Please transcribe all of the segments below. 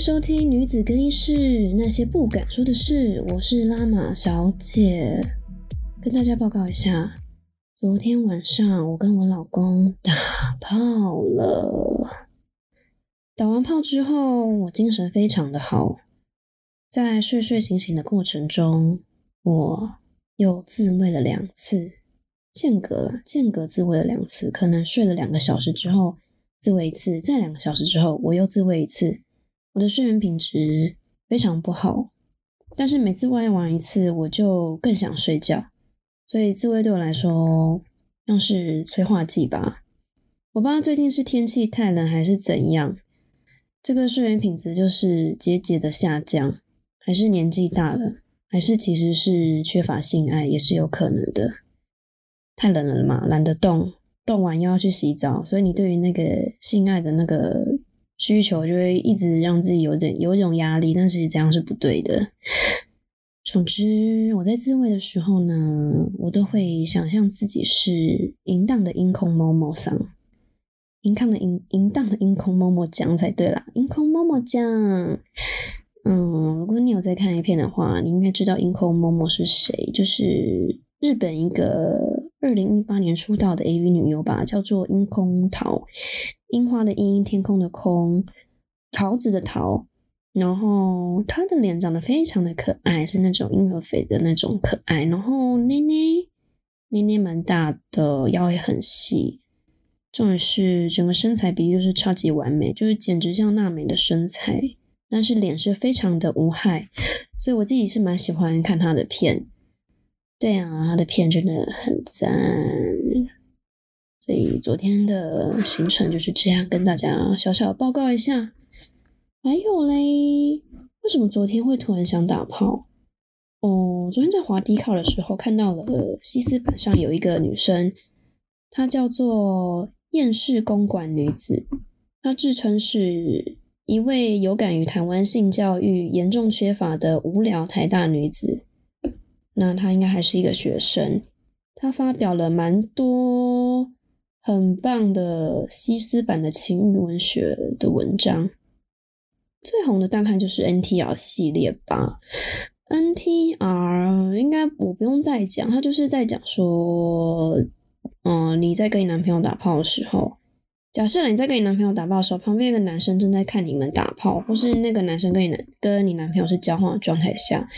收听女子更衣室那些不敢说的事，我是拉玛小姐，跟大家报告一下，昨天晚上我跟我老公打炮了。打完炮之后，我精神非常的好，在睡睡醒醒的过程中，我又自慰了两次，间隔了间隔自慰了两次，可能睡了两个小时之后自慰一次，再两个小时之后我又自慰一次。我的睡眠品质非常不好，但是每次外玩一次，我就更想睡觉，所以自慰对我来说像是催化剂吧。我不知道最近是天气太冷还是怎样，这个睡眠品质就是节节的下降，还是年纪大了，还是其实是缺乏性爱也是有可能的。太冷了嘛，懒得动，动完又要去洗澡，所以你对于那个性爱的那个。需求就会一直让自己有点有一种压力，但是这样是不对的。总之，我在自慰的时候呢，我都会想象自己是淫荡的音空某某桑，淫荡的淫淫荡的音空某某酱才对啦，音空某某酱。嗯，如果你有在看 A 片的话，你应该知道音空某某是谁，就是日本一个二零一八年出道的 AV 女优吧，叫做樱空桃。樱花的樱，天空的空，桃子的桃，然后她的脸长得非常的可爱，是那种婴儿肥的那种可爱，然后捏捏捏捏蛮大的，腰也很细，重点是整个身材比例就是超级完美，就是简直像娜美的身材，但是脸是非常的无害，所以我自己是蛮喜欢看她的片，对啊，他的片真的很赞。所以昨天的行程就是这样，跟大家小小报告一下。还有嘞，为什么昨天会突然想打炮？哦，昨天在滑低考的时候看到了西斯板上有一个女生，她叫做厌世公馆女子，她自称是一位有感于台湾性教育严重缺乏的无聊台大女子。那他应该还是一个学生，他发表了蛮多。很棒的西斯版的情欲文学的文章，最红的大概就是 NTR 系列吧。NTR 应该我不用再讲，他就是在讲说，嗯，你在跟你男朋友打炮的时候，假设你在跟你男朋友打炮的时候，旁边一个男生正在看你们打炮，或是那个男生跟你男跟你男朋友是交换的状态下，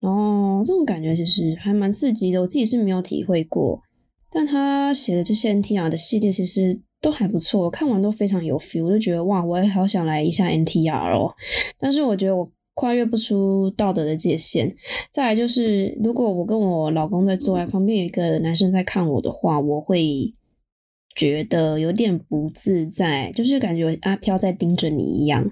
然后这种感觉其实还蛮刺激的，我自己是没有体会过。但他写的这些 NTR 的系列其实都还不错，看完都非常有 feel，我就觉得哇，我也好想来一下 NTR 哦。但是我觉得我跨越不出道德的界限。再来就是，如果我跟我老公在坐在旁边，有一个男生在看我的话，我会觉得有点不自在，就是感觉阿飘在盯着你一样。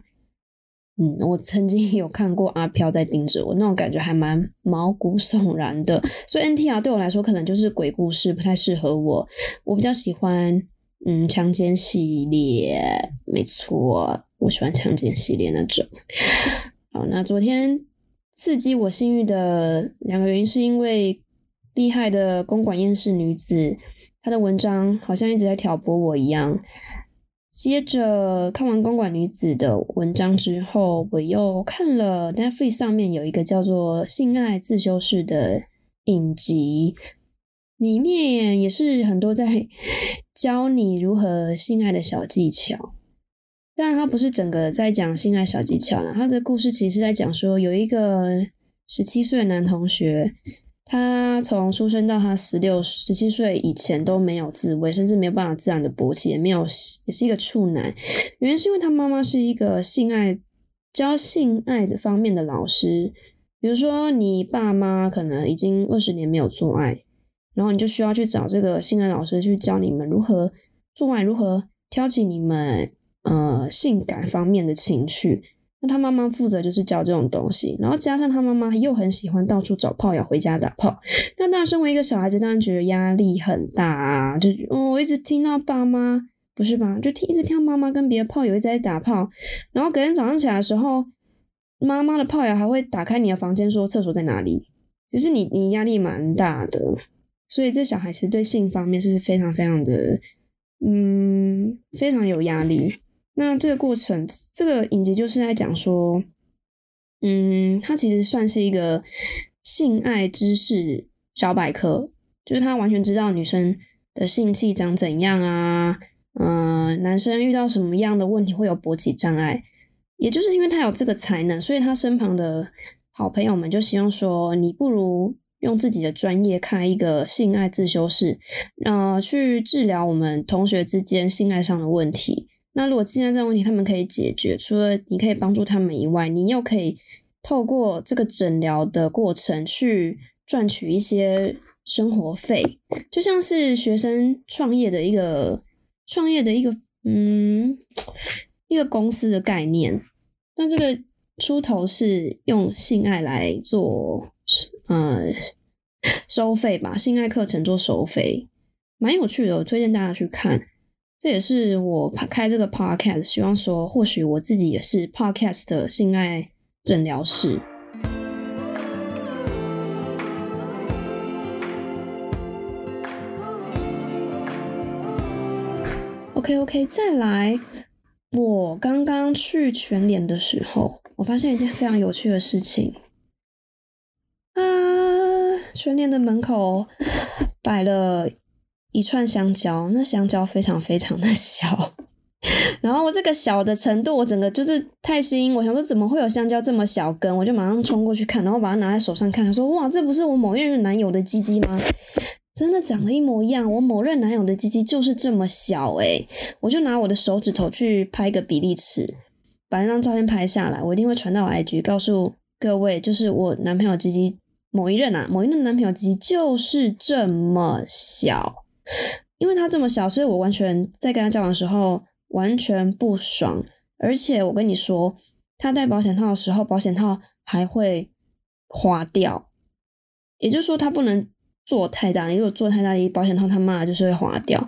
嗯，我曾经有看过阿飘在盯着我，那种感觉还蛮毛骨悚然的。所以 NTR 对我来说可能就是鬼故事，不太适合我。我比较喜欢嗯强奸系列，没错，我喜欢强奸系列那种。好，那昨天刺激我性欲的两个原因，是因为厉害的公馆厌世女子，她的文章好像一直在挑拨我一样。接着看完公馆女子的文章之后，我又看了 Netflix 上面有一个叫做《性爱自修室》的影集，里面也是很多在 教你如何性爱的小技巧。但它不是整个在讲性爱小技巧了，它的故事其实是在讲说有一个十七岁的男同学。他从出生到他十六、十七岁以前都没有自慰，甚至没有办法自然的勃起，也没有，也是一个处男。原因是因为他妈妈是一个性爱教性爱的方面的老师。比如说，你爸妈可能已经二十年没有做爱，然后你就需要去找这个性爱老师去教你们如何做爱，如何挑起你们呃性感方面的情绪。那他妈妈负责就是教这种东西，然后加上他妈妈又很喜欢到处找炮友回家打炮。那当然，身为一个小孩子，当然觉得压力很大啊，就哦，我一直听到爸妈不是吧，就听一直听到妈妈跟别的炮友一直在打炮，然后隔天早上起来的时候，妈妈的炮友还会打开你的房间说厕所在哪里。其实你你压力蛮大的，所以这小孩其实对性方面是非常非常的，嗯，非常有压力。那这个过程，这个影集就是在讲说，嗯，它其实算是一个性爱知识小百科，就是他完全知道女生的性器长怎样啊，嗯，男生遇到什么样的问题会有勃起障碍，也就是因为他有这个才能，所以他身旁的好朋友们就希望说，你不如。用自己的专业开一个性爱自修室，呃，去治疗我们同学之间性爱上的问题。那如果既然这个问题他们可以解决，除了你可以帮助他们以外，你又可以透过这个诊疗的过程去赚取一些生活费，就像是学生创业的一个创业的一个嗯一个公司的概念。那这个出头是用性爱来做。呃，收费吧，性爱课程做收费，蛮有趣的，我推荐大家去看。这也是我开这个 podcast，希望说，或许我自己也是 podcast 的性爱诊疗室。OK OK，再来，我刚刚去全脸的时候，我发现一件非常有趣的事情啊。全联的门口摆了一串香蕉，那香蕉非常非常的 小，然后我这个小的程度，我整个就是太新，我想说怎么会有香蕉这么小根，我就马上冲过去看，然后把它拿在手上看，说哇，这不是我某任男友的鸡鸡吗？真的长得一模一样，我某任男友的鸡鸡就是这么小诶，我就拿我的手指头去拍个比例尺，把那张照片拍下来，我一定会传到 IG 告诉各位，就是我男朋友鸡鸡。某一任啊，某一任男朋友鸡鸡就是这么小，因为他这么小，所以我完全在跟他交往的时候完全不爽。而且我跟你说，他戴保险套的时候，保险套还会滑掉，也就是说他不能做太大，如果做太大力，保险套他妈就是会滑掉，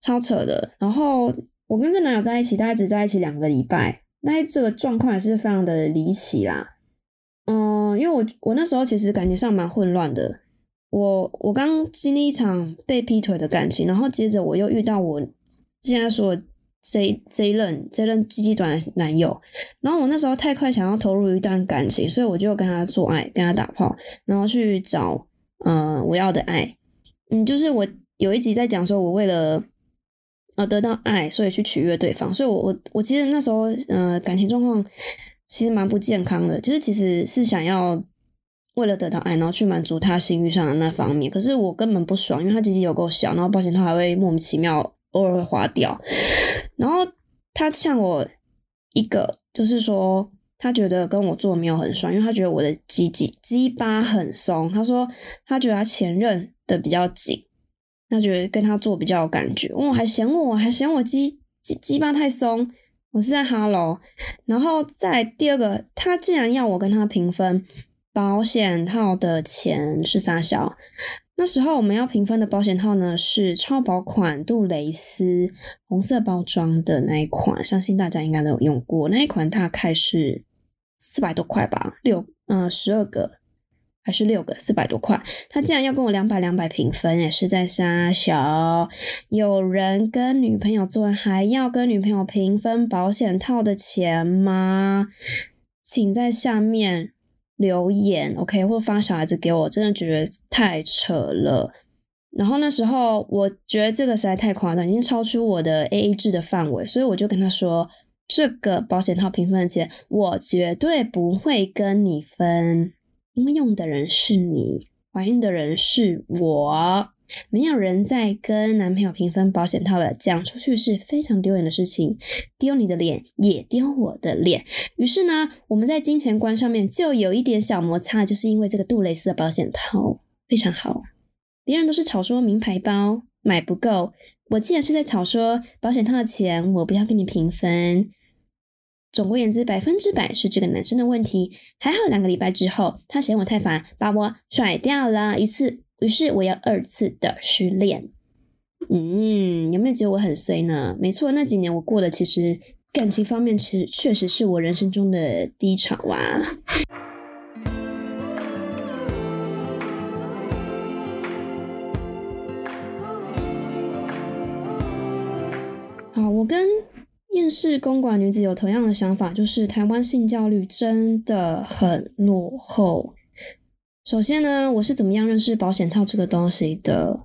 超扯的。然后我跟这男友在一起，大概只在一起两个礼拜，那这个状况也是非常的离奇啦。嗯，因为我我那时候其实感情上蛮混乱的，我我刚经历一场被劈腿的感情，然后接着我又遇到我现在说这这一任这一任鸡鸡短男友，然后我那时候太快想要投入一段感情，所以我就跟他做爱，跟他打炮，然后去找嗯我要的爱，嗯，就是我有一集在讲说我为了呃得到爱，所以去取悦对方，所以我我我其实那时候呃感情状况。其实蛮不健康的，就是其实是想要为了得到爱，然后去满足他性欲上的那方面。可是我根本不爽，因为他鸡鸡有够小，然后保险套还会莫名其妙偶尔会滑掉。然后他呛我一个，就是说他觉得跟我做没有很爽，因为他觉得我的鸡鸡鸡巴很松。他说他觉得他前任的比较紧，他觉得跟他做比较有感觉。我还嫌我还嫌我鸡鸡鸡巴太松。我是在哈喽，然后再第二个，他竟然要我跟他平分保险套的钱是啥小？那时候我们要平分的保险套呢是超薄款杜蕾斯红色包装的那一款，相信大家应该都有用过。那一款大概是四百多块吧，六嗯十二个。还是六个四百多块，他竟然要跟我两百两百平分，也是在撒小。有人跟女朋友做还要跟女朋友平分保险套的钱吗？请在下面留言，OK，或发小孩子给我，真的觉得太扯了。然后那时候我觉得这个实在太夸张，已经超出我的 AA 制的范围，所以我就跟他说，这个保险套平分的钱，我绝对不会跟你分。因为用的人是你，怀孕的人是我，没有人在跟男朋友平分保险套了，讲出去是非常丢脸的事情，丢你的脸也丢我的脸。于是呢，我们在金钱观上面就有一点小摩擦，就是因为这个杜蕾斯的保险套非常好，别人都是吵说名牌包买不够，我既然是在吵说保险套的钱我不要跟你平分。总而言之，百分之百是这个男生的问题。还好两个礼拜之后，他嫌我太烦，把我甩掉了。于是，于是我要二次的失恋。嗯，有没有觉得我很衰呢？没错，那几年我过的其实感情方面，其实确实是我人生中的低潮啊。好，我跟。厌世公馆女子有同样的想法，就是台湾性教育真的很落后。首先呢，我是怎么样认识保险套这个东西的？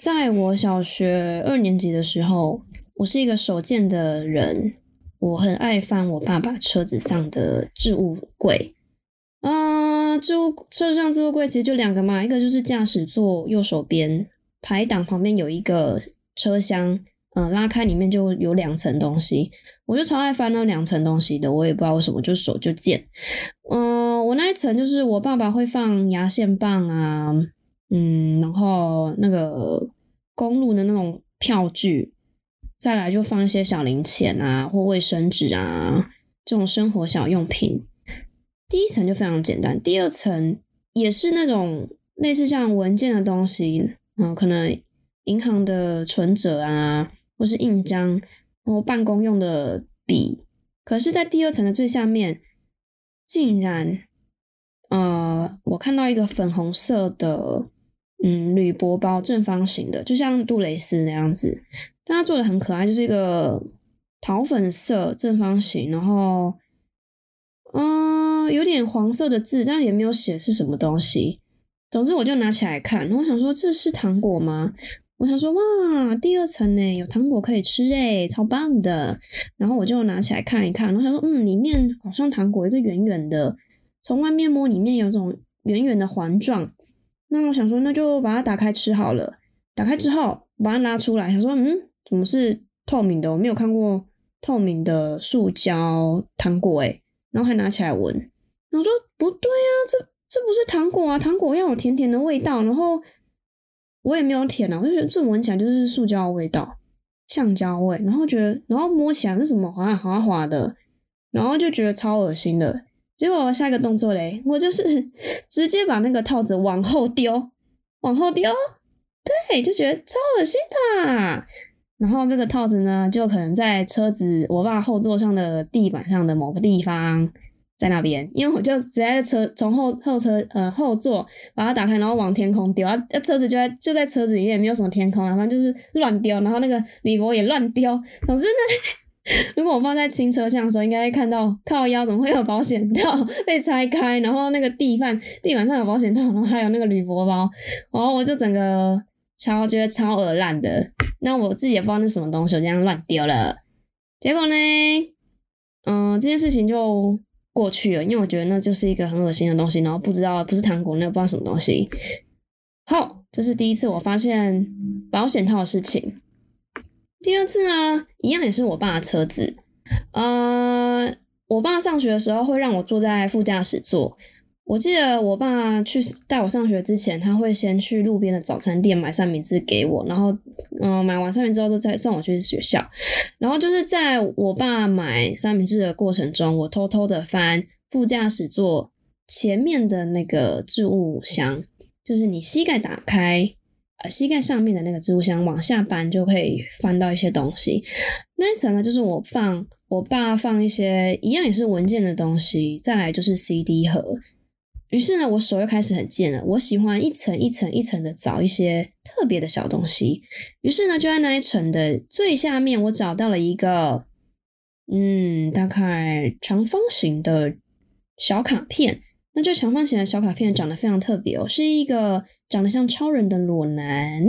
在我小学二年级的时候，我是一个手贱的人，我很爱翻我爸爸车子上的置物柜。啊，置物车上置物柜其实就两个嘛，一个就是驾驶座右手边排挡旁边有一个车厢，嗯，拉开里面就有两层东西，我就超爱翻那两层东西的，我也不知道为什么，就手就贱。嗯，我那一层就是我爸爸会放牙线棒啊，嗯，然后那个公路的那种票据，再来就放一些小零钱啊或卫生纸啊这种生活小用品。第一层就非常简单，第二层也是那种类似像文件的东西，嗯，可能银行的存折啊，或是印章，或办公用的笔。可是，在第二层的最下面。竟然，呃，我看到一个粉红色的，嗯，铝箔包，正方形的，就像杜蕾斯那样子，但它做的很可爱，就是一个桃粉色正方形，然后，嗯，有点黄色的字，但也没有写是什么东西。总之，我就拿起来看，然后想说这是糖果吗？我想说哇，第二层呢有糖果可以吃诶，超棒的。然后我就拿起来看一看，然后想说嗯，里面好像糖果一个圆圆的，从外面摸里面有种圆圆的环状。那我想说那就把它打开吃好了。打开之后把它拿出来，想说嗯，怎么是透明的？我没有看过透明的塑胶糖果诶。然后还拿起来闻，我说不对啊，这这不是糖果啊，糖果要有甜甜的味道，然后。我也没有舔啊，我就觉得这闻起来就是塑胶味道，橡胶味，然后觉得，然后摸起来是什么滑滑滑的，然后就觉得超恶心的。结果我下一个动作嘞，我就是 直接把那个套子往后丢，往后丢，对，就觉得超恶心的。啦。然后这个套子呢，就可能在车子我爸后座上的地板上的某个地方。在那边，因为我就直接在车从后后车呃后座把它打开，然后往天空丢，啊车子就在就在车子里面，没有什么天空啊，反正就是乱丢，然后那个铝箔也乱丢。总之呢，如果我放在新车厢的时候，应该会看到靠腰怎么会有保险套 被拆开，然后那个地板地板上有保险套，然后还有那个铝箔包，然后我就整个超觉得超恶烂的。那我自己也不知道那什么东西，我这样乱丢了。结果呢，嗯，这件事情就。过去了，因为我觉得那就是一个很恶心的东西，然后不知道不是糖果，那不知道什么东西。好，这是第一次我发现保险套的事情。第二次呢，一样也是我爸的车子。呃，我爸上学的时候会让我坐在副驾驶座。我记得我爸去带我上学之前，他会先去路边的早餐店买三明治给我，然后嗯，买完三明治之后再送我去学校。然后就是在我爸买三明治的过程中，我偷偷的翻副驾驶座前面的那个置物箱，就是你膝盖打开，呃，膝盖上面的那个置物箱往下搬就可以翻到一些东西。那一层呢，就是我放我爸放一些一样也是文件的东西，再来就是 CD 盒。于是呢，我手又开始很贱了。我喜欢一层一层一层的找一些特别的小东西。于是呢，就在那一层的最下面，我找到了一个，嗯，大概长方形的小卡片。那这长方形的小卡片长得非常特别哦，是一个长得像超人的裸男，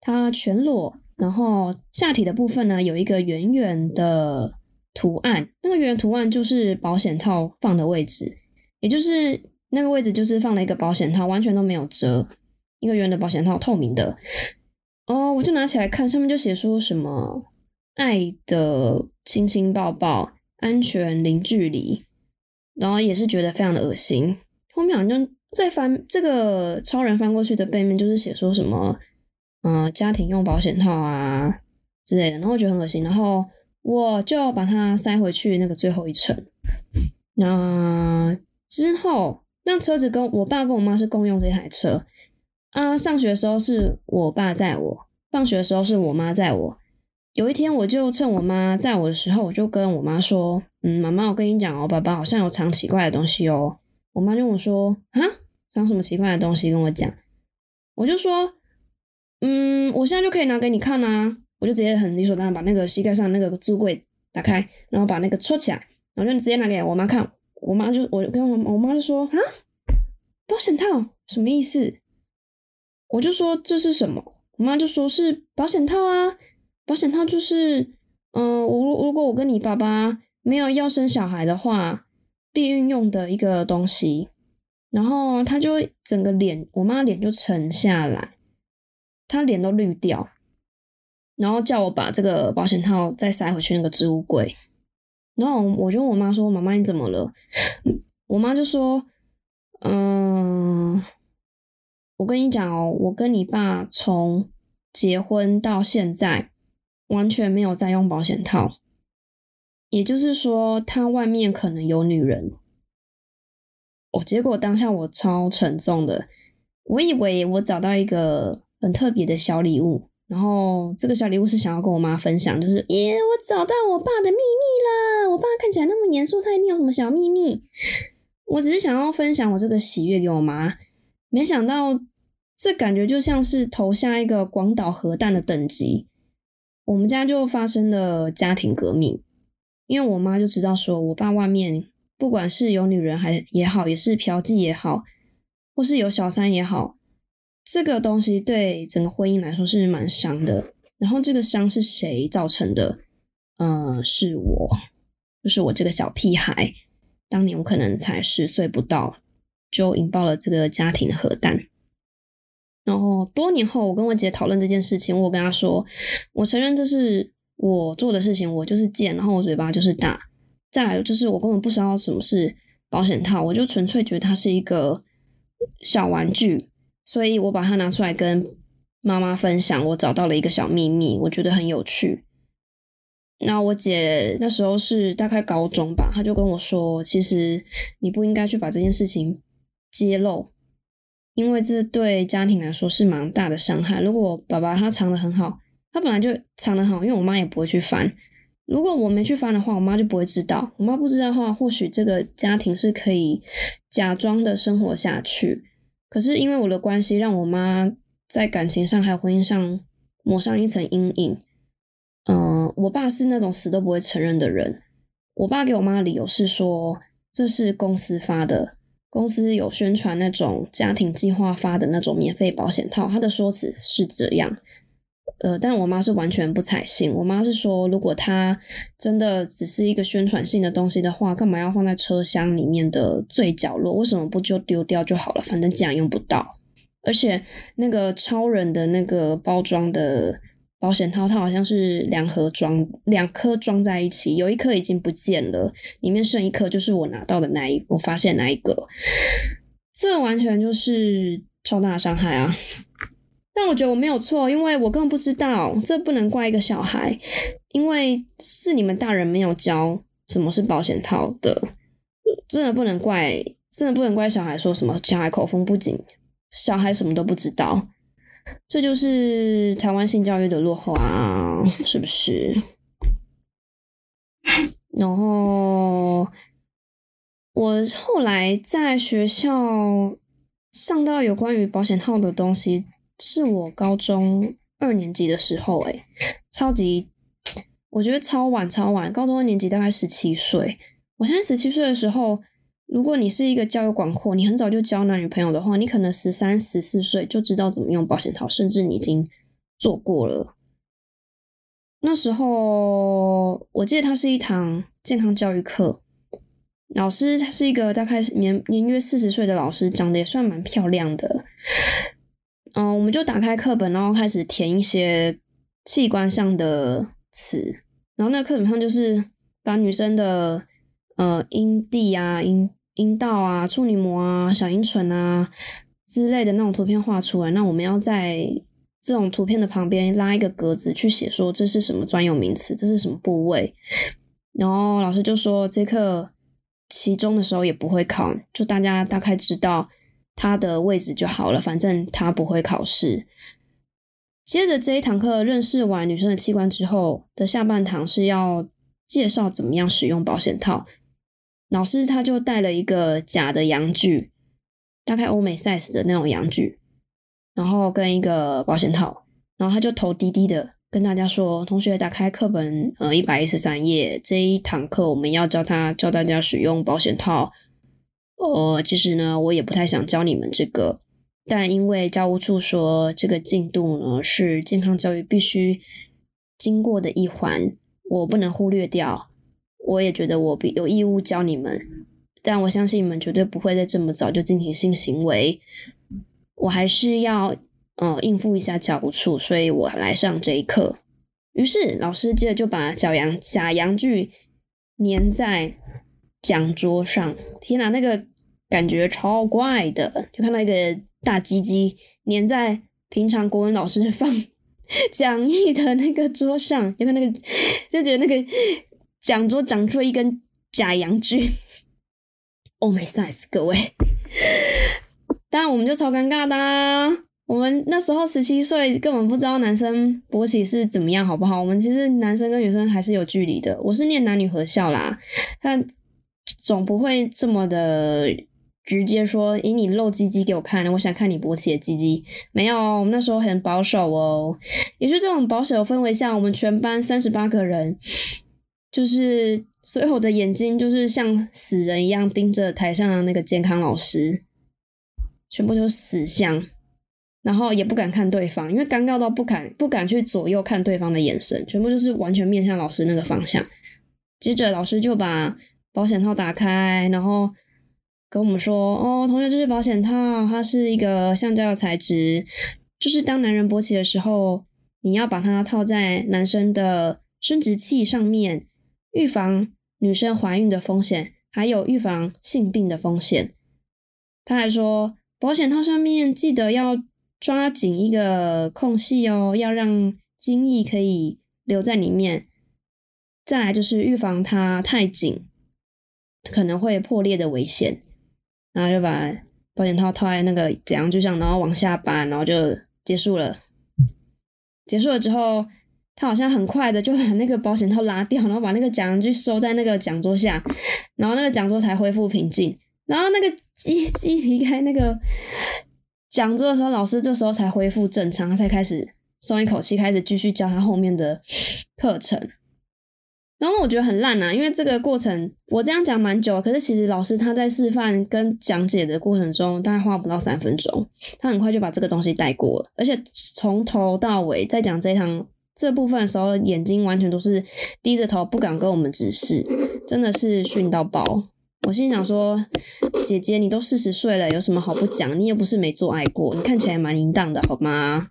他全裸，然后下体的部分呢有一个圆圆的图案。那个圆图案就是保险套放的位置，也就是。那个位置就是放了一个保险套，完全都没有折，一个圆的保险套，透明的。哦，我就拿起来看，上面就写说什么“爱的亲亲抱抱，安全零距离”，然后也是觉得非常的恶心。后面好像再翻这个超人翻过去的背面，就是写说什么“嗯，家庭用保险套啊”之类的，然后我觉得很恶心，然后我就把它塞回去那个最后一层。那之后。那车子跟我爸跟我妈是共用这台车啊。上学的时候是我爸载我，放学的时候是我妈载我。有一天，我就趁我妈载我的时候，我就跟我妈说：“嗯，妈妈，我跟你讲哦，爸爸好像有藏奇怪的东西哦。”我妈就跟我说：“啊，藏什么奇怪的东西？跟我讲。”我就说：“嗯，我现在就可以拿给你看啊。”我就直接很理所当然把那个膝盖上那个置柜打开，然后把那个抽起来，然后就直接拿给我妈看。我妈就我跟我我妈就说啊，保险套什么意思？我就说这是什么？我妈就说是保险套啊，保险套就是，嗯，我如果我跟你爸爸没有要生小孩的话，避孕用的一个东西。然后他就整个脸，我妈脸就沉下来，她脸都绿掉，然后叫我把这个保险套再塞回去那个置物柜。然后我就问我妈说：“妈妈你怎么了？” 我妈就说：“嗯。”我跟你讲哦，我跟你爸从结婚到现在完全没有在用保险套，也就是说他外面可能有女人。我结果当下我超沉重的，我以为我找到一个很特别的小礼物，然后这个小礼物是想要跟我妈分享，就是耶，我找到我爸的秘密了。我爸看起来那么严肃，他一定有什么小秘密。我只是想要分享我这个喜悦给我妈。没想到，这感觉就像是投下一个广岛核弹的等级，我们家就发生了家庭革命。因为我妈就知道说，我爸外面不管是有女人还也好，也是嫖妓也好，或是有小三也好，这个东西对整个婚姻来说是蛮伤的。然后这个伤是谁造成的？呃，是我，就是我这个小屁孩，当年我可能才十岁不到。就引爆了这个家庭的核弹。然后多年后，我跟我姐讨论这件事情，我跟她说，我承认这是我做的事情，我就是贱，然后我嘴巴就是大。再来就是我根本不知道什么是保险套，我就纯粹觉得它是一个小玩具，所以我把它拿出来跟妈妈分享。我找到了一个小秘密，我觉得很有趣。那我姐那时候是大概高中吧，她就跟我说，其实你不应该去把这件事情。揭露，因为这对家庭来说是蛮大的伤害。如果爸爸他藏的很好，他本来就藏得好，因为我妈也不会去翻。如果我没去翻的话，我妈就不会知道。我妈不知道的话，或许这个家庭是可以假装的生活下去。可是因为我的关系，让我妈在感情上还有婚姻上抹上一层阴影。嗯，我爸是那种死都不会承认的人。我爸给我妈的理由是说，这是公司发的。公司有宣传那种家庭计划发的那种免费保险套，他的说辞是这样，呃，但我妈是完全不采信。我妈是说，如果它真的只是一个宣传性的东西的话，干嘛要放在车厢里面的最角落？为什么不就丢掉就好了？反正既然用不到，而且那个超人的那个包装的。保险套，它好像是两盒装，两颗装在一起，有一颗已经不见了，里面剩一颗，就是我拿到的那一，我发现那一个，这完全就是超大的伤害啊！但我觉得我没有错，因为我根本不知道，这不能怪一个小孩，因为是你们大人没有教什么是保险套的，真的不能怪，真的不能怪小孩说什么小孩口风不紧，小孩什么都不知道。这就是台湾性教育的落后啊，是不是？然后我后来在学校上到有关于保险套的东西，是我高中二年级的时候，诶超级，我觉得超晚超晚，高中二年级大概十七岁，我现在十七岁的时候。如果你是一个交友广阔，你很早就交男女朋友的话，你可能十三、十四岁就知道怎么用保险套，甚至你已经做过了。那时候我记得它是一堂健康教育课，老师他是一个大概年年约四十岁的老师，长得也算蛮漂亮的。嗯，我们就打开课本，然后开始填一些器官上的词，然后那课本上就是把女生的呃阴蒂啊阴。阴道啊、处女膜啊、小阴唇啊之类的那种图片画出来，那我们要在这种图片的旁边拉一个格子去写，说这是什么专有名词，这是什么部位。然后老师就说，这课期中的时候也不会考，就大家大概知道他的位置就好了，反正他不会考试。接着这一堂课认识完女生的器官之后的下半堂是要介绍怎么样使用保险套。老师他就带了一个假的阳具，大概欧美 size 的那种阳具，然后跟一个保险套，然后他就头低低的跟大家说，同学打开课本，呃，一百一十三页，这一堂课我们要教他教大家使用保险套。呃，其实呢，我也不太想教你们这个，但因为教务处说这个进度呢是健康教育必须经过的一环，我不能忽略掉。我也觉得我必有义务教你们，但我相信你们绝对不会在这么早就进行性行为。我还是要呃应付一下教务处，所以我来上这一课。于是老师接着就把假阳假阳具粘在讲桌上。天哪，那个感觉超怪的！就看到一个大鸡鸡粘在平常国文老师 放讲义的那个桌上，就看那个就觉得那个。讲桌长出一根假阳具，Oh my size，各位，当然我们就超尴尬的。我们那时候十七岁，根本不知道男生勃起是怎么样，好不好？我们其实男生跟女生还是有距离的。我是念男女合校啦，但总不会这么的直接说，以你露鸡鸡给我看，我想看你勃起的鸡鸡。没有，我们那时候很保守哦，也就这种保守氛围下，我们全班三十八个人。就是所有的眼睛，就是像死人一样盯着台上的那个健康老师，全部就是死相，然后也不敢看对方，因为尴尬到不敢不敢去左右看对方的眼神，全部就是完全面向老师那个方向。接着老师就把保险套打开，然后跟我们说：“哦，同学，这是保险套，它是一个橡胶的材质，就是当男人勃起的时候，你要把它套在男生的生殖器上面。”预防女生怀孕的风险，还有预防性病的风险。他还说，保险套上面记得要抓紧一个空隙哦，要让精液可以留在里面。再来就是预防它太紧，可能会破裂的危险。然后就把保险套套在那个怎样就上，然后往下扳，然后就结束了。结束了之后。他好像很快的就把那个保险套拉掉，然后把那个讲具收在那个讲桌下，然后那个讲桌才恢复平静。然后那个机机离开那个讲桌的时候，老师这时候才恢复正常，他才开始松一口气，开始继续教他后面的课程。然后我觉得很烂啊，因为这个过程我这样讲蛮久，可是其实老师他在示范跟讲解的过程中，大概花不到三分钟，他很快就把这个东西带过了，而且从头到尾在讲这一堂。这部分的时候，眼睛完全都是低着头，不敢跟我们直视，真的是训到爆。我心想说：“姐姐，你都四十岁了，有什么好不讲？你又不是没做爱过，你看起来蛮淫荡的，好吗？”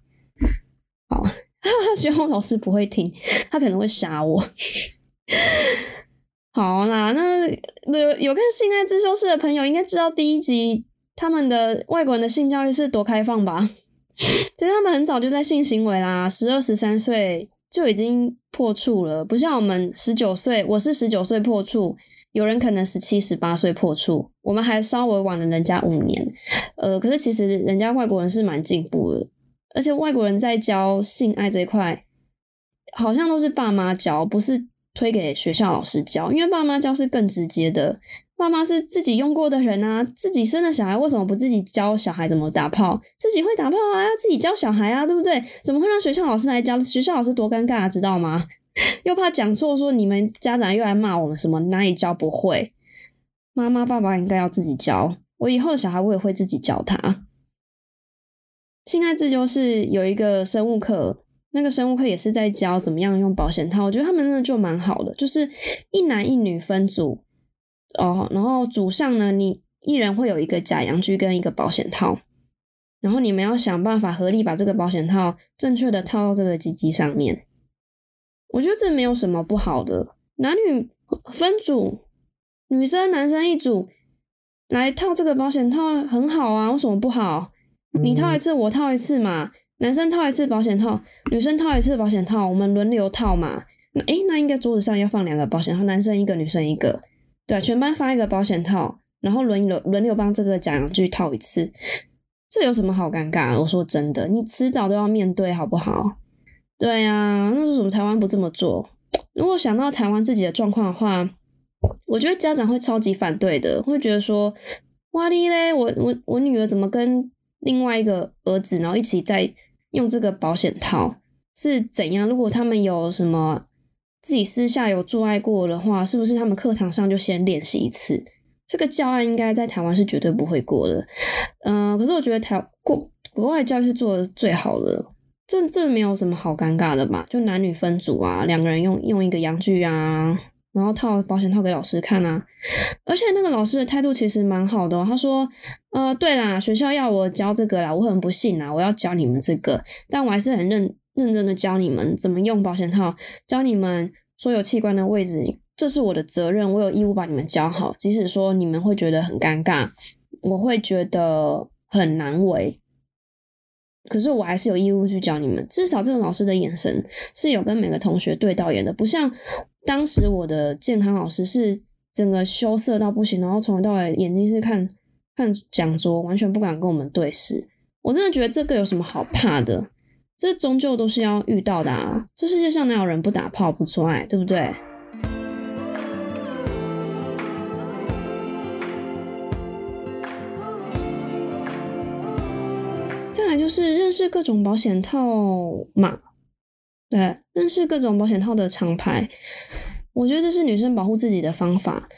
好，希望老师不会听，他可能会杀我。好啦，那有有看《性爱自修室》的朋友，应该知道第一集他们的外国人的性教育是多开放吧？其实他们很早就在性行为啦，十二十三岁就已经破处了，不像我们十九岁，我是十九岁破处，有人可能十七十八岁破处，我们还稍微晚了人家五年。呃，可是其实人家外国人是蛮进步的，而且外国人在教性爱这一块，好像都是爸妈教，不是推给学校老师教，因为爸妈教是更直接的。爸妈是自己用过的人啊，自己生的小孩为什么不自己教小孩怎么打炮？自己会打炮啊，要自己教小孩啊，对不对？怎么会让学校老师来教？学校老师多尴尬，知道吗？又怕讲错，说你们家长又来骂我们什么哪里教不会？妈妈爸爸应该要自己教，我以后的小孩我也会自己教他。性爱自修室有一个生物课，那个生物课也是在教怎么样用保险套，我觉得他们真的就蛮好的，就是一男一女分组。哦，然后组上呢，你一人会有一个假阳具跟一个保险套，然后你们要想办法合力把这个保险套正确的套到这个机机上面。我觉得这没有什么不好的，男女分组，女生男生一组来套这个保险套很好啊，为什么不好？你套一次，我套一次嘛，男生套一次保险套，女生套一次保险套，我们轮流套嘛。那诶，那应该桌子上要放两个保险套，男生一个，女生一个。对，全班发一个保险套，然后轮流轮流帮这个假阳具套一次，这有什么好尴尬？我说真的，你迟早都要面对，好不好？对呀，那为什么台湾不这么做？如果想到台湾自己的状况的话，我觉得家长会超级反对的，会觉得说，哇哩嘞，我我我女儿怎么跟另外一个儿子，然后一起在用这个保险套？是怎样？如果他们有什么自己私下有做爱过的话，是不是他们课堂上就先练习一次？这个教案应该在台湾是绝对不会过的。嗯，可是我觉得台国国外教育是做的最好的，这这没有什么好尴尬的吧？就男女分组啊，两个人用用一个阳具啊。然后套保险套给老师看啊，而且那个老师的态度其实蛮好的。他说：“呃，对啦，学校要我教这个啦，我很不幸啊，我要教你们这个，但我还是很认认真的教你们怎么用保险套，教你们所有器官的位置，这是我的责任，我有义务把你们教好。即使说你们会觉得很尴尬，我会觉得很难为，可是我还是有义务去教你们。至少这个老师的眼神是有跟每个同学对到眼的，不像。”当时我的健康老师是整个羞涩到不行，然后从头到尾眼睛是看看讲桌，完全不敢跟我们对视。我真的觉得这个有什么好怕的？这终究都是要遇到的啊！这世界上哪有人不打炮不做爱，对不对？就是认识各种保险套码。对，认识各种保险套的厂牌，我觉得这是女生保护自己的方法。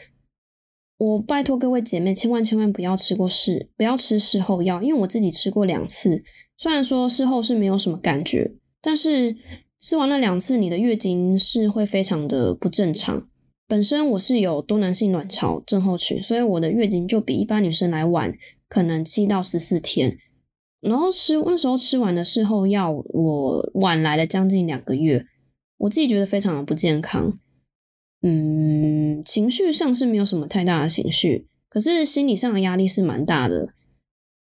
我拜托各位姐妹，千万千万不要吃过事，不要吃事后药，因为我自己吃过两次，虽然说事后是没有什么感觉，但是吃完了两次，你的月经是会非常的不正常。本身我是有多囊性卵巢症候群，所以我的月经就比一般女生来晚，可能七到十四天。然后吃那时候吃完的事后药，我晚来了将近两个月，我自己觉得非常的不健康。嗯，情绪上是没有什么太大的情绪，可是心理上的压力是蛮大的。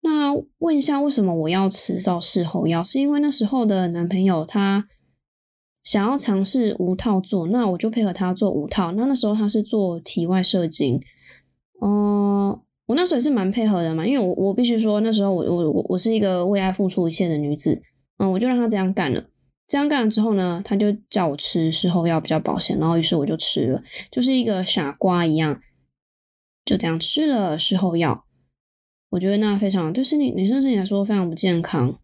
那问一下，为什么我要吃到事后药？是因为那时候的男朋友他想要尝试无套做，那我就配合他做无套。那那时候他是做体外射精，哦。我那时候也是蛮配合的嘛，因为我我必须说那时候我我我我是一个为爱付出一切的女子，嗯，我就让他这样干了。这样干了之后呢，他就叫我吃事后药比较保险，然后于是我就吃了，就是一个傻瓜一样，就这样吃了事后药。我觉得那非常对身体女生身体来说非常不健康，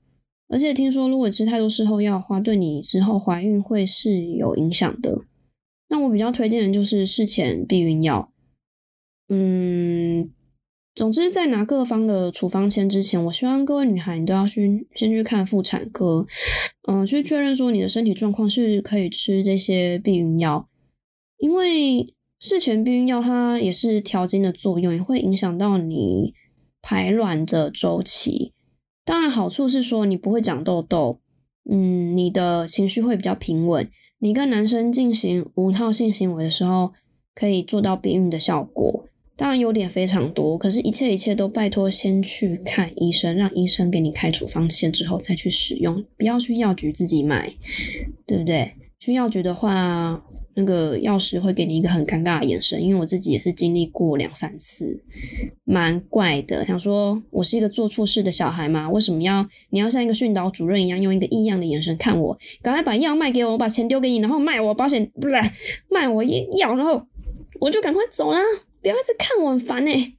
而且听说如果吃太多事后药的话，对你之后怀孕会是有影响的。那我比较推荐的就是事前避孕药，嗯。总之，在拿各方的处方签之前，我希望各位女孩你都要先先去看妇产科，嗯，去确认说你的身体状况是可以吃这些避孕药，因为事前避孕药它也是调经的作用，也会影响到你排卵的周期。当然，好处是说你不会长痘痘，嗯，你的情绪会比较平稳，你跟男生进行无套性行为的时候，可以做到避孕的效果。当然优点非常多，可是，一切一切都拜托先去看医生，让医生给你开处方线之后再去使用，不要去药局自己买，对不对？去药局的话，那个药师会给你一个很尴尬的眼神，因为我自己也是经历过两三次，蛮怪的。想说我是一个做错事的小孩吗？为什么要你要像一个训导主任一样，用一个异样的眼神看我？赶快把药卖给我，我把钱丢给你，然后卖我保险，不是卖我药，然后我就赶快走啦。不要一直看我很烦哎！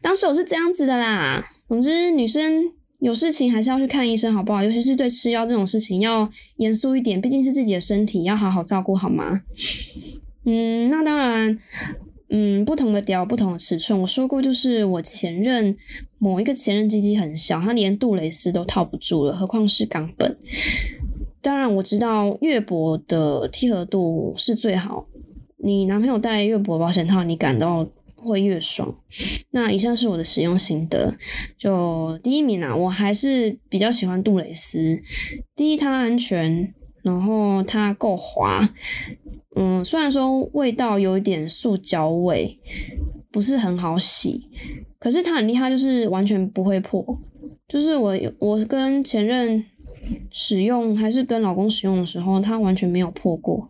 当时我是这样子的啦。总之，女生有事情还是要去看医生，好不好？尤其是对吃药这种事情，要严肃一点，毕竟是自己的身体，要好好照顾，好吗？嗯，那当然，嗯，不同的屌，不同的尺寸。我说过，就是我前任某一个前任鸡鸡很小，他连杜蕾斯都套不住了，何况是冈本。当然，我知道越薄的贴合度是最好。你男朋友戴越薄保险套，你感到会越爽。那以上是我的使用心得。就第一名啊，我还是比较喜欢杜蕾斯。第一，它安全，然后它够滑。嗯，虽然说味道有一点塑胶味，不是很好洗，可是它很厉害，就是完全不会破。就是我我跟前任使用，还是跟老公使用的时候，它完全没有破过，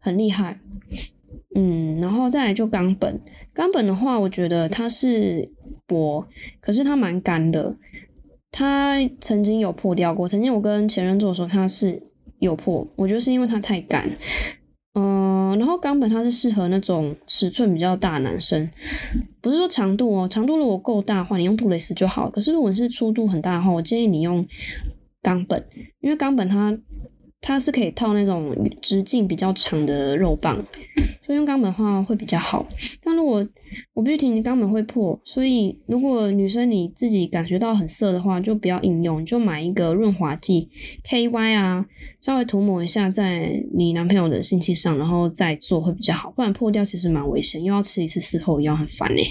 很厉害。嗯，然后再来就冈本，冈本的话，我觉得它是薄，可是它蛮干的。它曾经有破掉过，曾经我跟前任做的时候，它是有破，我觉得是因为它太干。嗯，然后冈本它是适合那种尺寸比较大的男生，不是说长度哦，长度如果够大的话，你用杜蕾斯就好。可是如果是粗度很大的话，我建议你用冈本，因为冈本它。它是可以套那种直径比较长的肉棒，所以用肛门的话会比较好。但如果我必须提醒，肛门会破，所以如果女生你自己感觉到很涩的话，就不要应用，就买一个润滑剂 KY 啊，稍微涂抹一下在你男朋友的性器上，然后再做会比较好。不然破掉其实蛮危险，又要吃一次事后药，很烦哎。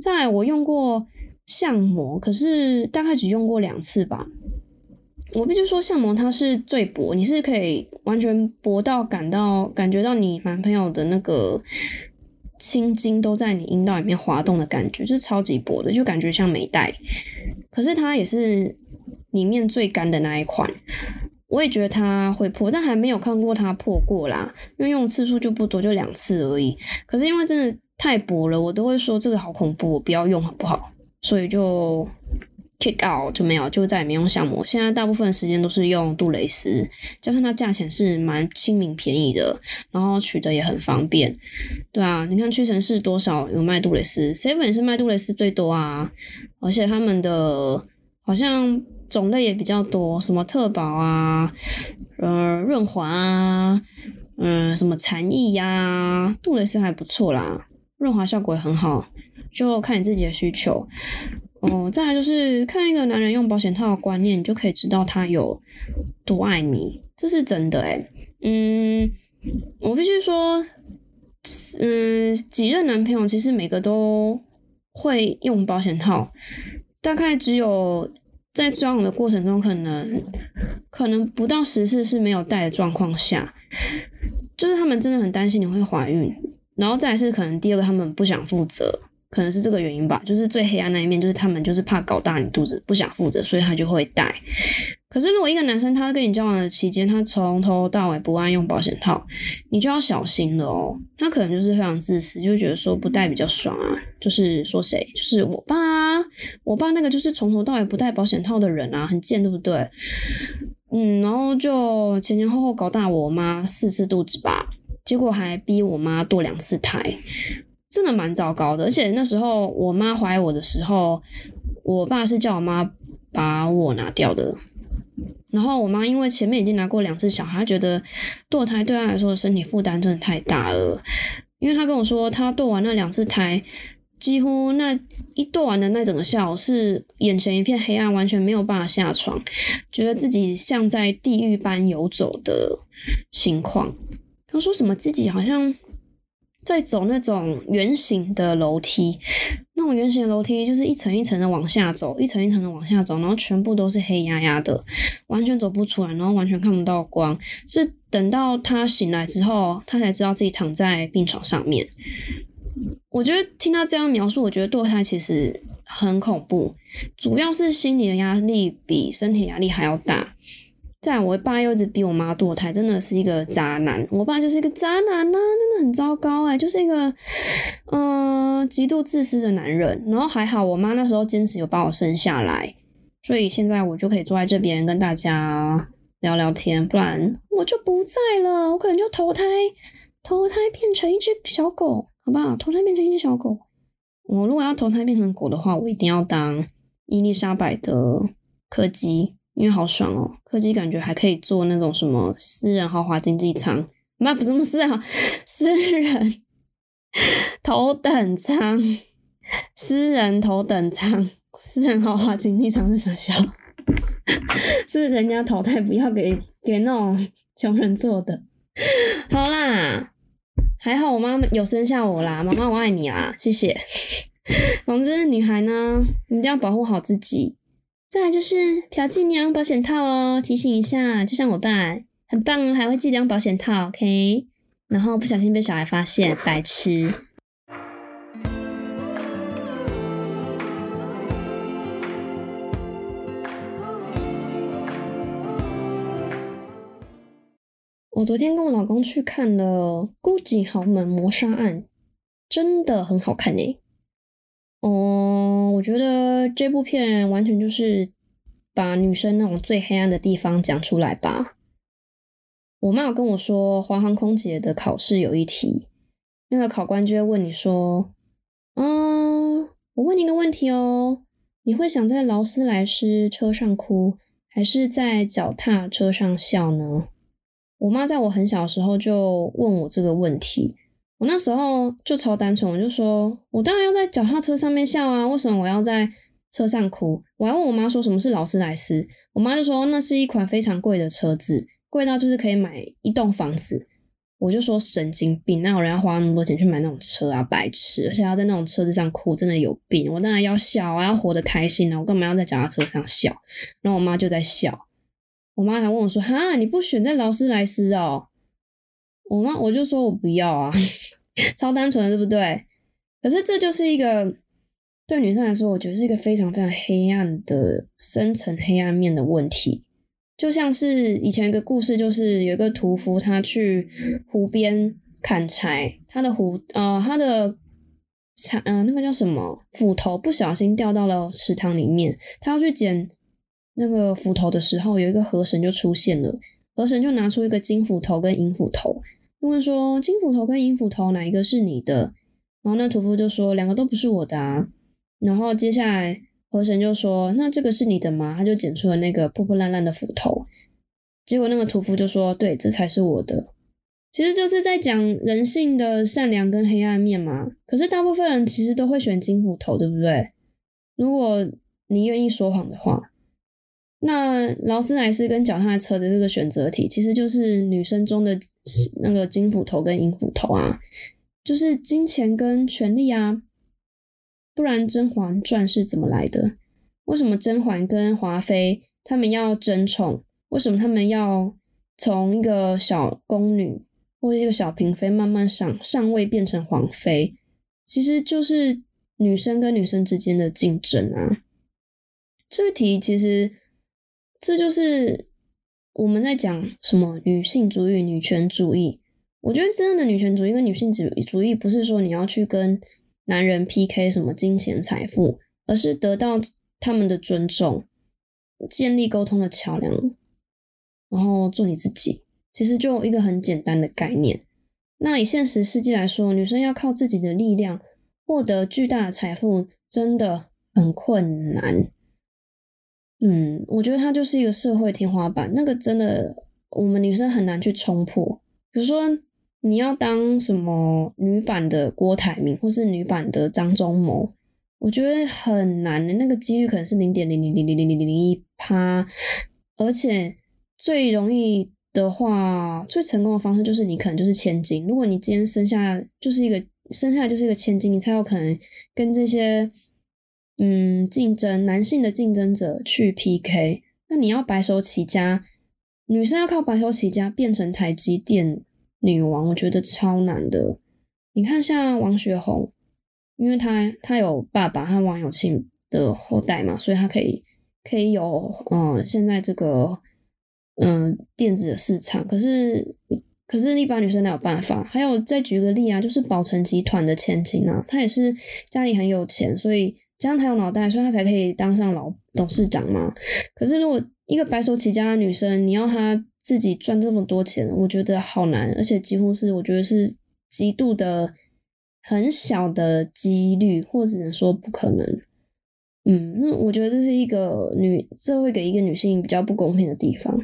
再来，我用过相膜，可是大概只用过两次吧。我必须说，相膜它是最薄，你是可以完全薄到感到感觉到你男朋友的那个青筋都在你阴道里面滑动的感觉，就是超级薄的，就感觉像没带。可是它也是里面最干的那一款，我也觉得它会破，但还没有看过它破过啦，因为用次数就不多，就两次而已。可是因为真的太薄了，我都会说这个好恐怖，我不要用好不好？所以就。Kick out 就没有，就再也没用相膜。现在大部分时间都是用杜蕾斯，加上它价钱是蛮亲民便宜的，然后取得也很方便。对啊，你看屈臣氏多少有卖杜蕾斯，seven 也是卖杜蕾斯最多啊，而且他们的好像种类也比较多，什么特宝啊，呃润滑啊，嗯什么禅意呀，杜蕾斯还不错啦，润滑效果也很好，就看你自己的需求。哦，再来就是看一个男人用保险套的观念，你就可以知道他有多爱你，这是真的诶嗯，我必须说，嗯，几任男朋友其实每个都会用保险套，大概只有在交往的过程中，可能可能不到十次是没有带的状况下，就是他们真的很担心你会怀孕，然后再是可能第二个他们不想负责。可能是这个原因吧，就是最黑暗那一面，就是他们就是怕搞大你肚子，不想负责，所以他就会带。可是如果一个男生他跟你交往的期间，他从头到尾不爱用保险套，你就要小心了哦。他可能就是非常自私，就觉得说不带比较爽啊。就是说谁？就是我爸啊，我爸那个就是从头到尾不带保险套的人啊，很贱，对不对？嗯，然后就前前后后搞大我妈四次肚子吧，结果还逼我妈堕两次胎。真的蛮糟糕的，而且那时候我妈怀我的时候，我爸是叫我妈把我拿掉的。然后我妈因为前面已经拿过两次小孩，觉得堕胎对她来说的身体负担真的太大了。因为她跟我说，她堕完那两次胎，几乎那一堕完的那整个下午是眼前一片黑暗，完全没有办法下床，觉得自己像在地狱般游走的情况。她说什么自己好像。在走那种圆形的楼梯，那种圆形的楼梯就是一层一层的往下走，一层一层的往下走，然后全部都是黑压压的，完全走不出来，然后完全看不到光。是等到他醒来之后，他才知道自己躺在病床上面。我觉得听他这样描述，我觉得堕胎其实很恐怖，主要是心理的压力比身体压力还要大。在我爸又一直逼我妈堕胎，真的是一个渣男。我爸就是一个渣男呐，真的很糟糕哎，就是一个嗯极度自私的男人。然后还好我妈那时候坚持有把我生下来，所以现在我就可以坐在这边跟大家聊聊天。不然我就不在了，我可能就投胎，投胎变成一只小狗，好不好？投胎变成一只小狗。我如果要投胎变成狗的话，我一定要当伊丽莎白的柯基。因为好爽哦，科技感觉还可以坐那种什么私人豪华经济舱，妈不是么私人，私人头等舱，私人头等舱，私人豪华经济舱是啥笑？是人家淘汰不要给给那种穷人坐的。好啦，还好我妈有生下我啦，妈妈我爱你啦，谢谢。总之，女孩呢，一定要保护好自己。再来就是嫖妓娘保险套哦，提醒一下，就像我爸，很棒，还会寄两保险套，OK。然后不小心被小孩发现，白痴。我昨天跟我老公去看了《孤寂豪门谋杀案》，真的很好看诶。哦，我觉得这部片完全就是把女生那种最黑暗的地方讲出来吧。我妈有跟我说，华航空姐的考试有一题，那个考官就会问你说：“嗯，我问你一个问题哦，你会想在劳斯莱斯车上哭，还是在脚踏车上笑呢？”我妈在我很小的时候就问我这个问题，我那时候就超单纯，我就说，我当然要在脚踏车上面笑啊，为什么我要在车上哭？我还问我妈说什么是劳斯莱斯，我妈就说那是一款非常贵的车子，贵到就是可以买一栋房子。我就说神经病，那有人要花那么多钱去买那种车啊，白痴！而且要在那种车子上哭，真的有病。我当然要笑啊，要活得开心啊，我干嘛要在脚踏车上笑？然后我妈就在笑，我妈还问我说：“哈，你不选在劳斯莱斯哦？”我妈我就说我不要啊，超单纯的，对不对？可是这就是一个对女生来说，我觉得是一个非常非常黑暗的深层黑暗面的问题。就像是以前一个故事，就是有一个屠夫，他去湖边砍柴，他的湖呃他的柴呃那个叫什么斧头不小心掉到了池塘里面，他要去捡那个斧头的时候，有一个河神就出现了，河神就拿出一个金斧头跟银斧头，问说金斧头跟银斧头哪一个是你的？然后那屠夫就说两个都不是我的啊，然后接下来。河神就说：“那这个是你的吗？”他就捡出了那个破破烂烂的斧头。结果那个屠夫就说：“对，这才是我的。”其实就是在讲人性的善良跟黑暗面嘛。可是大部分人其实都会选金斧头，对不对？如果你愿意说谎的话，那劳斯莱斯跟脚踏车的这个选择题，其实就是女生中的那个金斧头跟银斧头啊，就是金钱跟权力啊。不然《甄嬛传》是怎么来的？为什么甄嬛跟华妃他们要争宠？为什么他们要从一个小宫女或者一个小嫔妃慢慢上上位变成皇妃？其实就是女生跟女生之间的竞争啊。这个题其实这就是我们在讲什么女性主义、女权主义。我觉得真正的女权主义跟女性主主义不是说你要去跟。男人 PK 什么金钱财富，而是得到他们的尊重，建立沟通的桥梁，然后做你自己。其实就一个很简单的概念。那以现实世界来说，女生要靠自己的力量获得巨大的财富，真的很困难。嗯，我觉得它就是一个社会天花板，那个真的我们女生很难去冲破。比如说。你要当什么女版的郭台铭，或是女版的张忠谋，我觉得很难的，那个几率可能是零点零零零零零零零一趴，而且最容易的话，最成功的方式就是你可能就是千金。如果你今天生下就是一个生下来就是一个千金，你才有可能跟这些嗯竞争男性的竞争者去 PK。那你要白手起家，女生要靠白手起家变成台积电。女王，我觉得超难的。你看，像王雪红，因为她她有爸爸和王永庆的后代嘛，所以她可以可以有嗯现在这个嗯电子的市场。可是可是，一般女生哪有办法？还有再举个例啊，就是宝成集团的千金啊，她也是家里很有钱，所以加上她有脑袋，所以他才可以当上老董事长嘛。可是如果一个白手起家的女生，你要她。自己赚这么多钱，我觉得好难，而且几乎是我觉得是极度的很小的几率，或者能说不可能。嗯，那我觉得这是一个女社会给一个女性比较不公平的地方，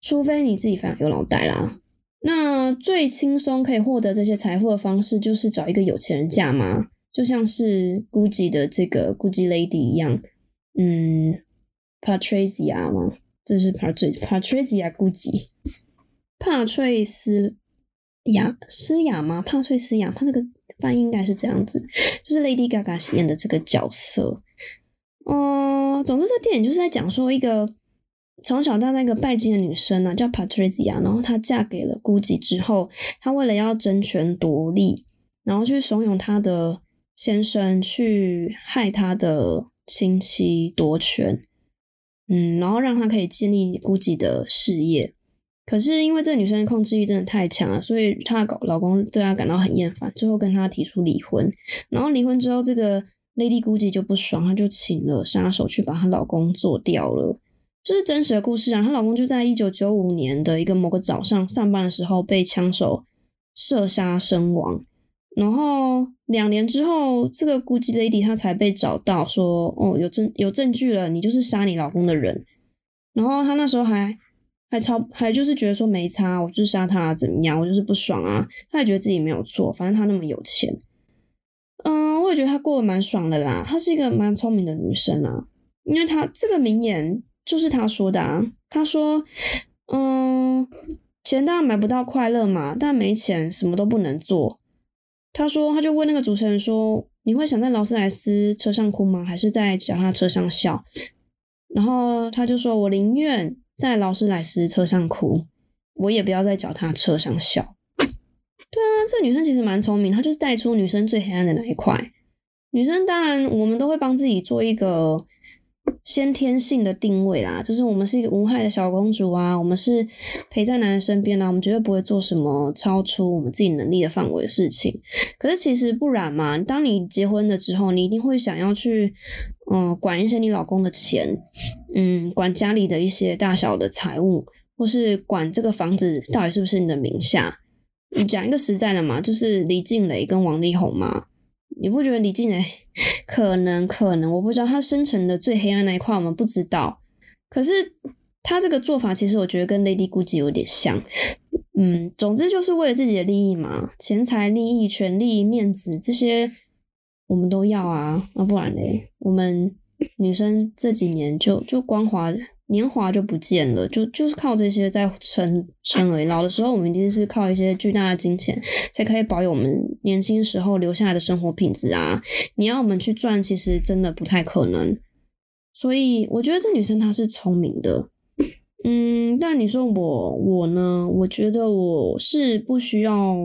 除非你自己非常有脑袋啦。那最轻松可以获得这些财富的方式，就是找一个有钱人嫁吗？就像是 Gucci 的这个 Gucci Lady 一样，嗯，Patricia 吗？这是帕翠帕翠斯雅估计，帕翠斯雅斯雅吗？帕翠斯雅，他那个翻译应该是这样子，就是 Lady Gaga 演的这个角色。哦，总之这电影就是在讲说一个从小到大一个拜金的女生呢，叫 Patricia，然后她嫁给了 Gucci 之后，她为了要争权夺利，然后去怂恿她的先生去害她的亲戚夺权。嗯，然后让她可以建立 GUCCI 的事业，可是因为这个女生的控制欲真的太强了，所以她的老公对她感到很厌烦，最后跟她提出离婚。然后离婚之后，这个 Lady GUCCI 就不爽，她就请了杀手去把她老公做掉了。这是真实的故事啊！她老公就在一九九五年的一个某个早上上班的时候被枪手射杀身亡。然后两年之后，这个 Gucci Lady 她才被找到，说哦有证有证据了，你就是杀你老公的人。然后她那时候还还超还就是觉得说没差，我就是杀他怎么样，我就是不爽啊。他也觉得自己没有错，反正他那么有钱，嗯，我也觉得他过得蛮爽的啦。她是一个蛮聪明的女生啊，因为她这个名言就是她说的啊。她说，嗯，钱当然买不到快乐嘛，但没钱什么都不能做。他说，他就问那个主持人说：“你会想在劳斯莱斯车上哭吗？还是在脚踏车上笑？”然后他就说：“我宁愿在劳斯莱斯车上哭，我也不要在脚踏车上笑。”对啊，这个女生其实蛮聪明，她就是带出女生最黑暗的那一块。女生当然，我们都会帮自己做一个。先天性的定位啦，就是我们是一个无害的小公主啊，我们是陪在男人身边啊，我们绝对不会做什么超出我们自己能力的范围的事情。可是其实不然嘛，当你结婚了之后，你一定会想要去，嗯，管一些你老公的钱，嗯，管家里的一些大小的财务，或是管这个房子到底是不是你的名下。你讲一个实在的嘛，就是李静蕾跟王力宏嘛。你不觉得李静蕾 可能可能我不知道他生成的最黑暗那一块我们不知道，可是他这个做法其实我觉得跟 Lady 估计有点像，嗯，总之就是为了自己的利益嘛，钱财、利益、权利、面子这些我们都要啊，那不然嘞，我们女生这几年就就光滑。年华就不见了，就就是靠这些在撑撑而已。老的时候，我们一定是靠一些巨大的金钱，才可以保有我们年轻时候留下来的生活品质啊！你要我们去赚，其实真的不太可能。所以，我觉得这女生她是聪明的，嗯，但你说我我呢？我觉得我是不需要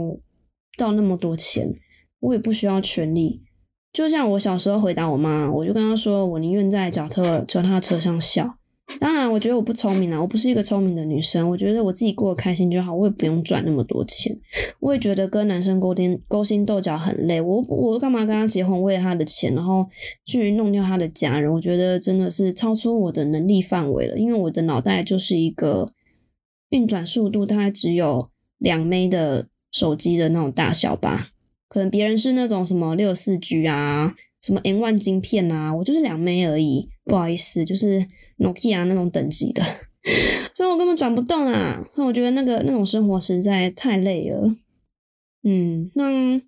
到那么多钱，我也不需要权利。就像我小时候回答我妈，我就跟她说，我宁愿在脚踏脚踏车上笑。当然，我觉得我不聪明啊，我不是一个聪明的女生。我觉得我自己过得开心就好，我也不用赚那么多钱。我也觉得跟男生勾心勾心斗角很累。我我干嘛跟他结婚，为了他的钱，然后去弄掉他的家人？我觉得真的是超出我的能力范围了。因为我的脑袋就是一个运转速度大概只有两枚的手机的那种大小吧。可能别人是那种什么六四 G 啊，什么 N 万晶片啊，我就是两枚而已。不好意思，就是。Nokia 那种等级的，所以我根本转不动啊！所以我觉得那个那种生活实在太累了。嗯，那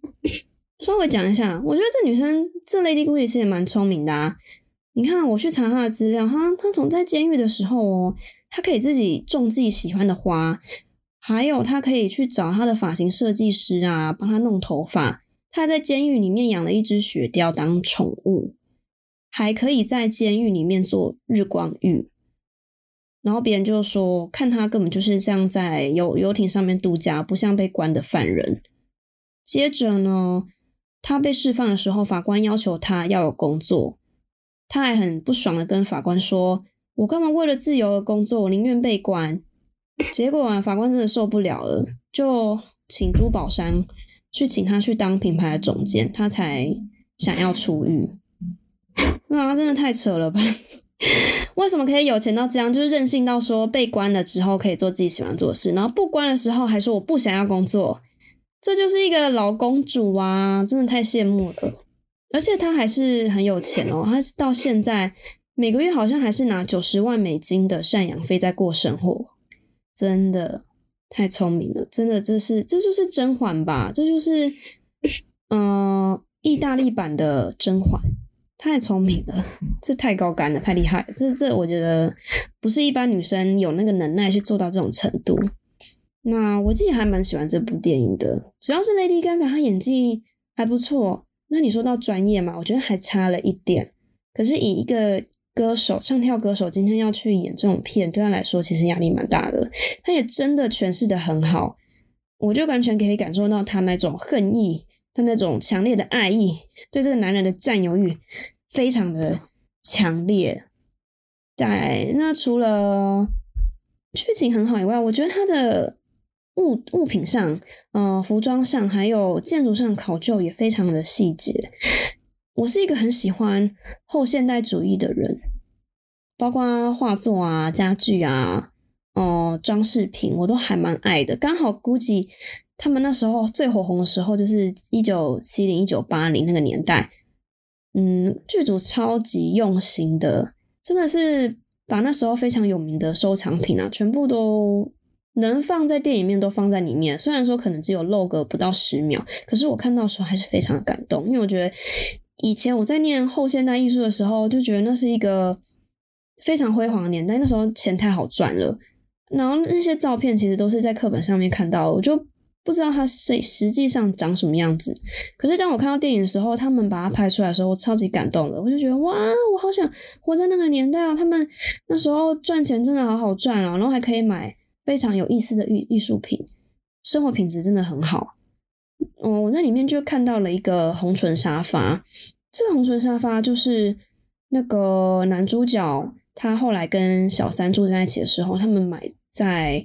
稍微讲一下，我觉得这女生这 Lady Gu 其实也蛮聪明的啊。你看，我去查她的资料，她她从在监狱的时候哦，她可以自己种自己喜欢的花，还有她可以去找她的发型设计师啊，帮她弄头发。她在监狱里面养了一只雪貂当宠物。还可以在监狱里面做日光浴，然后别人就说看他根本就是像在游游艇上面度假，不像被关的犯人。接着呢，他被释放的时候，法官要求他要有工作，他还很不爽的跟法官说：“我干嘛为了自由而工作？我宁愿被关。”结果啊，法官真的受不了了，就请珠宝商去请他去当品牌的总监，他才想要出狱。啊，真的太扯了吧！为什么可以有钱到这样？就是任性到说被关了之后可以做自己喜欢做的事，然后不关的时候还说我不想要工作，这就是一个老公主啊！真的太羡慕了。而且他还是很有钱哦，他到现在每个月好像还是拿九十万美金的赡养费在过生活，真的太聪明了！真的，这是这就是甄嬛吧？这就是嗯，意大利版的甄嬛。太聪明了，这太高干了，太厉害了。这这，我觉得不是一般女生有那个能耐去做到这种程度。那我自己还蛮喜欢这部电影的，主要是 Lady Gaga 她演技还不错。那你说到专业嘛，我觉得还差了一点。可是以一个歌手、唱跳歌手今天要去演这种片，对他来说其实压力蛮大的。他也真的诠释的很好，我就完全可以感受到他那种恨意，他那种强烈的爱意，对这个男人的占有欲。非常的强烈，在那除了剧情很好以外，我觉得他的物物品上，呃，服装上还有建筑上考究也非常的细节。我是一个很喜欢后现代主义的人，包括画作啊、家具啊、哦装饰品，我都还蛮爱的。刚好估计他们那时候最火红的时候，就是一九七零、一九八零那个年代。嗯，剧组超级用心的，真的是把那时候非常有名的收藏品啊，全部都能放在电影面都放在里面。虽然说可能只有露个不到十秒，可是我看到时候还是非常的感动，因为我觉得以前我在念后现代艺术的时候，就觉得那是一个非常辉煌的年代，那时候钱太好赚了。然后那些照片其实都是在课本上面看到，我就不知道它实实际上长什么样子。可是当我看到电影的时候，他们把它拍出来的时候，我超级感动的。我就觉得哇，我好想活在那个年代啊！他们那时候赚钱真的好好赚啊，然后还可以买非常有意思的艺艺术品，生活品质真的很好。哦，我在里面就看到了一个红唇沙发，这个红唇沙发就是那个男主角他后来跟小三住在一起的时候，他们买。在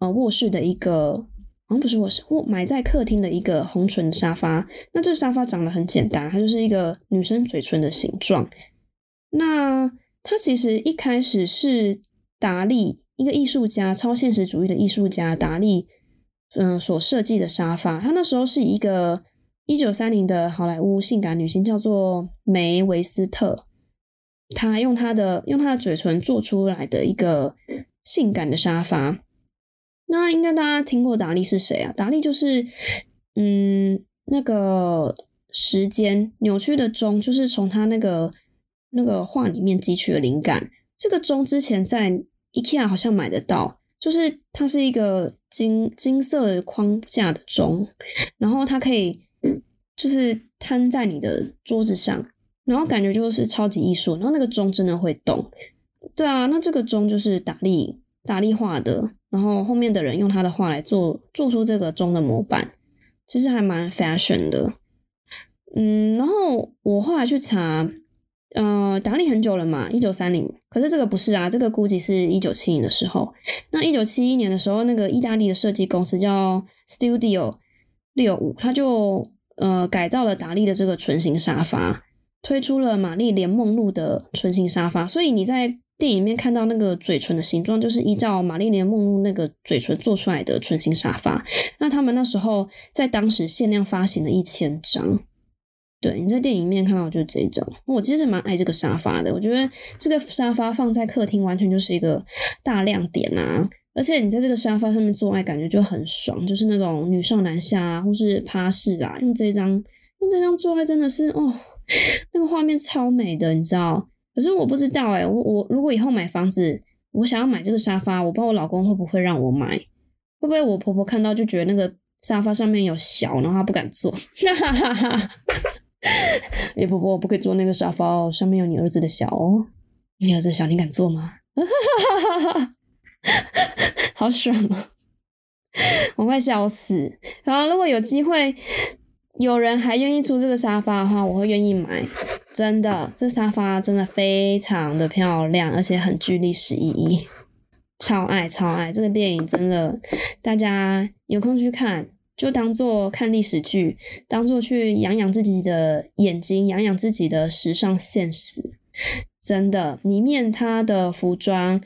呃卧室的一个，好像不是卧室，我埋在客厅的一个红唇沙发。那这沙发长得很简单，它就是一个女生嘴唇的形状。那它其实一开始是达利，一个艺术家，超现实主义的艺术家达利，嗯，所设计的沙发。他那时候是一个一九三零的好莱坞性感女星，叫做梅维斯特，她用她的用她的嘴唇做出来的一个。性感的沙发，那应该大家听过达利是谁啊？达利就是，嗯，那个时间扭曲的钟，就是从他那个那个画里面汲取的灵感。这个钟之前在 IKEA 好像买得到，就是它是一个金金色框架的钟，然后它可以就是摊在你的桌子上，然后感觉就是超级艺术。然后那个钟真的会动。对啊，那这个钟就是达利达利画的，然后后面的人用他的画来做做出这个钟的模板，其实还蛮 fashion 的。嗯，然后我后来去查，呃，达利很久了嘛，一九三零，可是这个不是啊，这个估计是一九七零的时候。那一九七一年的时候，那个意大利的设计公司叫 Studio 六五，他就呃改造了达利的这个唇形沙发，推出了玛丽莲梦露的唇形沙发，所以你在电影里面看到那个嘴唇的形状，就是依照玛丽莲梦露那个嘴唇做出来的唇形沙发。那他们那时候在当时限量发行了一千张。对你在电影里面看到就是这一张。我其实蛮爱这个沙发的，我觉得这个沙发放在客厅完全就是一个大亮点啊！而且你在这个沙发上面做爱，感觉就很爽，就是那种女上男下啊，或是趴式啊，用这张用这张做爱真的是哦，那个画面超美的，你知道。可是我不知道哎，我我如果以后买房子，我想要买这个沙发，我不知道我老公会不会让我买，会不会我婆婆看到就觉得那个沙发上面有小，然后她不敢坐。哈哈哈！哎，婆婆，我不可以坐那个沙发哦，上面有你儿子的小哦，你儿子小，你敢坐吗？好爽啊！我快笑死。然后如果有机会。有人还愿意出这个沙发的话，我会愿意买。真的，这沙发真的非常的漂亮，而且很具历史意义，超爱超爱这个电影。真的，大家有空去看，就当做看历史剧，当做去养养自己的眼睛，养养自己的时尚现实。真的，里面它的服装，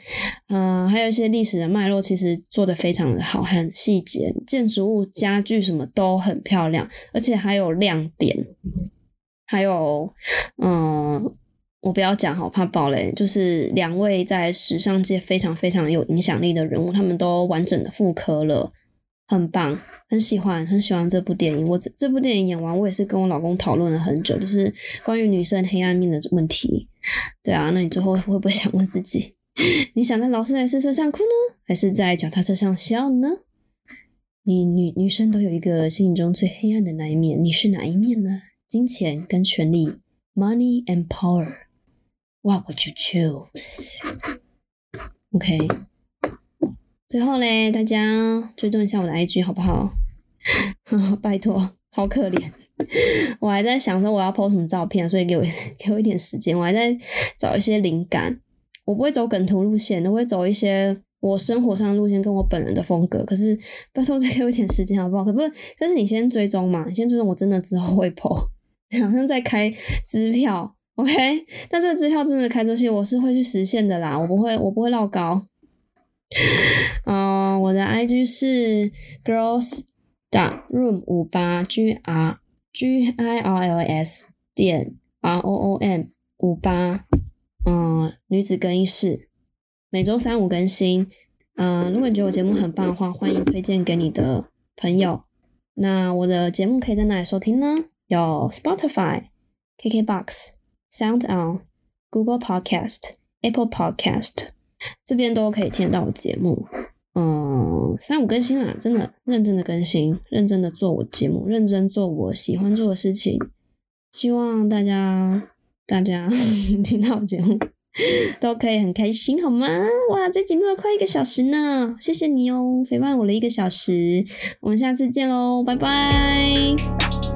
嗯，还有一些历史的脉络，其实做的非常的好，很细节，建筑物、家具什么都很漂亮，而且还有亮点。还有，嗯，我不要讲好怕爆雷，就是两位在时尚界非常非常有影响力的人物，他们都完整的复刻了，很棒。很喜欢很喜欢这部电影，我这这部电影演完，我也是跟我老公讨论了很久，就是关于女生黑暗面的问题。对啊，那你最后会不会想问自己，你想在劳斯莱斯车上哭呢，还是在脚踏车上笑呢？你女女生都有一个心中最黑暗的那一面，你是哪一面呢？金钱跟权力，money and power，what would you choose？OK。最后嘞，大家追踪一下我的 IG 好不好？拜托，好可怜，我还在想说我要 po 什么照片，所以给我 给我一点时间，我还在找一些灵感。我不会走梗图路线，我会走一些我生活上的路线，跟我本人的风格。可是拜托再给我一点时间好不好？可不，但是你先追踪嘛，你先追踪，我真的之后会 po，好像在开支票，OK？但这个支票真的开出去，我是会去实现的啦，我不会，我不会绕高。嗯，我的 IG 是 girls 的 room 五八 G R G I R L S 点 R O O M 五八，嗯，女子更衣室。每周三五更新。嗯，如果你觉得我节目很棒的话，欢迎推荐给你的朋友。那我的节目可以在哪里收听呢？有 Spotify、KKBox、Sound On、Google Podcast、Apple Podcast，这边都可以听到我节目。嗯，三五更新啦，真的认真的更新，认真的做我节目，认真做我喜欢做的事情。希望大家大家 听到节目都可以很开心，好吗？哇，这节目要快一个小时呢，谢谢你哦，陪伴我了一个小时。我们下次见喽，拜拜。